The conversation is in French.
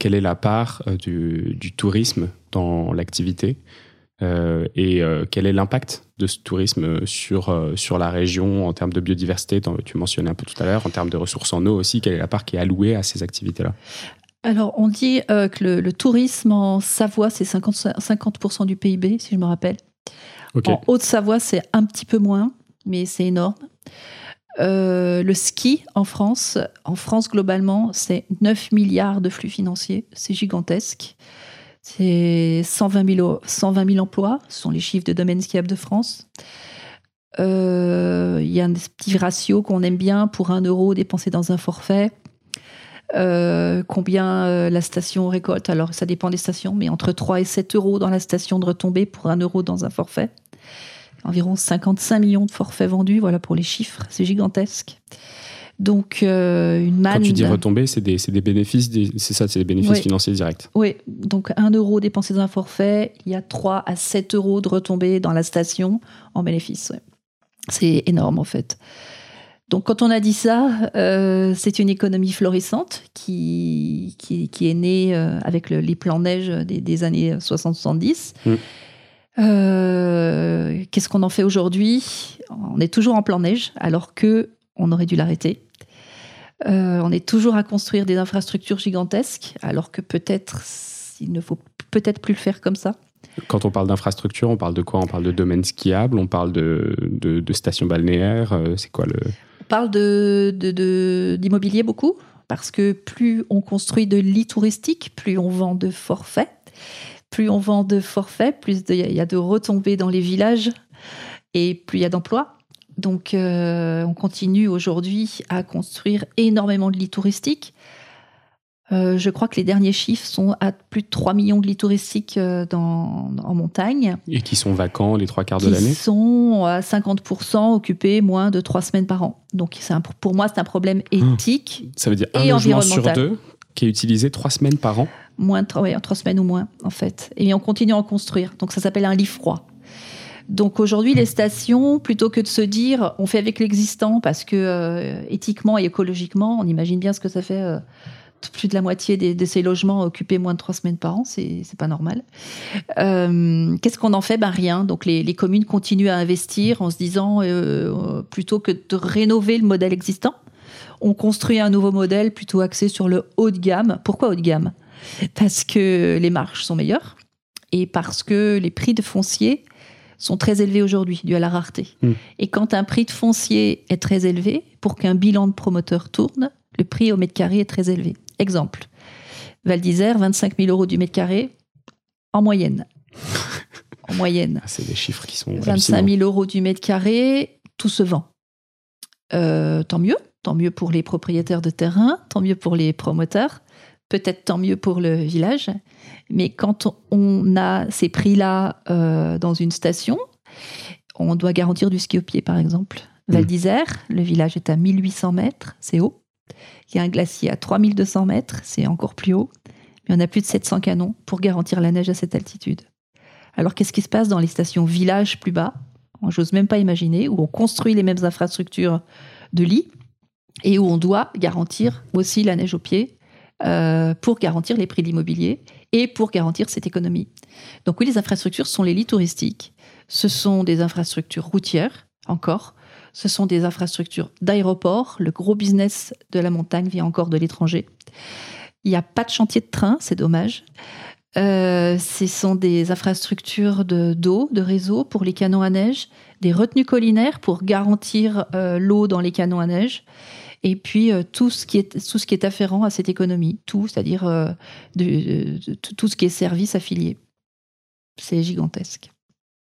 quelle est la part du, du, tourisme dans l'activité et quel est l'impact de ce tourisme sur, sur la région en termes de biodiversité Tu mentionnais un peu tout à l'heure, en termes de ressources en eau aussi, quelle est la part qui est allouée à ces activités-là? Alors, on dit que le, tourisme en Savoie, c'est 50%, 50 du PIB, si je me rappelle. En Haute-Savoie, c'est un petit peu moins, mais c'est énorme. Euh, le ski en France, en France globalement, c'est 9 milliards de flux financiers, c'est gigantesque. C'est 120 000, 120 emplois, ce sont les chiffres de domaine skiable de France. Euh, il y a un petit ratio qu'on aime bien pour un euro dépensé dans un forfait. Euh, combien la station récolte? Alors, ça dépend des stations, mais entre 3 et 7 euros dans la station de retombée pour un euro dans un forfait environ 55 millions de forfaits vendus, voilà pour les chiffres, c'est gigantesque. Donc, euh, une manne. Quand tu dis retomber, c'est des, des, bénéfices, c'est ça, c'est des bénéfices financiers directs. Oui, donc 1 euro dépensé dans un forfait, il y a 3 à 7 euros de retombées dans la station en bénéfice. C'est énorme en fait. Donc, quand on a dit ça, euh, c'est une économie florissante qui, qui, est née euh, avec les plans neige des, des années 60-70. Euh, qu'est-ce qu'on en fait aujourd'hui? On est toujours en plan neige, alors que on aurait dû l'arrêter. Euh, on est toujours à construire des infrastructures gigantesques, alors que peut-être il ne faut peut-être plus le faire comme ça. Quand on parle d'infrastructure, on parle de quoi? On parle de domaines skiables, on parle de, de, stations balnéaires. Euh, c'est quoi le On parle de, d'immobilier beaucoup, parce que plus on construit de lits touristiques, plus on vend de forfaits plus on vend de forfaits, plus il y a de retombées dans les villages et plus il y a d'emplois. Donc, euh, on continue aujourd'hui à construire énormément de lits touristiques. Euh, je crois que les derniers chiffres sont à plus de 3 millions de lits touristiques euh, dans, en montagne. Et qui sont vacants les trois quarts de l'année? Qui sont à 50% occupés moins de 3 semaines par an. Donc un, pour moi, c'est un problème hum. éthique. Ça veut dire un logement sur deux qui est utilisé 3 semaines par an? Moins trois, trois semaines ou moins, en fait. Et on continue à en construire. Donc ça s'appelle un lit froid. Donc aujourd'hui, les stations, plutôt que de se dire on fait avec l'existant parce que euh, éthiquement et écologiquement, on imagine bien ce que ça fait. Euh, plus de la moitié de ces logements occupés moins de trois semaines par an, c'est pas normal. Euh, qu'est-ce qu'on en fait? Ben rien. Donc les, les, communes continuent à investir en se disant plutôt que de rénover le modèle existant, on construit un nouveau modèle plutôt axé sur le haut de gamme. Pourquoi haut de gamme? Parce que les marges sont meilleures et parce que les prix de foncier sont très élevés aujourd'hui, dû à la rareté. Hmm. Et quand un prix de foncier est très élevé, pour qu'un bilan de promoteur tourne, le prix au mètre carré est très élevé. Exemple, Val d'Isère, 25 000 euros du mètre carré, en moyenne. en moyenne. Ah, c'est des chiffres qui sont. 25 000 euros du mètre carré, tout se vend. Euh, tant mieux, tant mieux pour les propriétaires de terrain, tant mieux pour les promoteurs peut-être tant mieux pour le village. Mais quand on a ces prix-là euh, dans une station, on doit garantir du ski au pied, par exemple. Mmh. Val d'Isère, le village est à 1800 mètres, c'est haut. Il y a un glacier à 3200 mètres, c'est encore plus haut. Mais on a plus de 700 canons pour garantir la neige à cette altitude. Alors qu'est-ce qui se passe dans les stations villages plus bas? J'ose même pas imaginer, où on construit les mêmes infrastructures de lits et où on doit garantir aussi la neige au pied euh, pour garantir les prix de l'immobilier et pour garantir cette économie. Donc oui, les infrastructures sont les lits touristiques. Ce sont des infrastructures routières, encore. Ce sont des infrastructures d'aéroport. Le gros business de la montagne vient encore de l'étranger. Il n'y a pas de chantier de train, c'est dommage. Euh, ce sont des infrastructures d'eau, de, réseau pour les canons à neige, des retenues collinaires pour garantir euh, l'eau dans les canons à neige, et puis euh, tout ce qui est tout ce qui est afférent à cette économie, tout, c'est-à-dire euh, tout ce qui est service affilié. C'est gigantesque.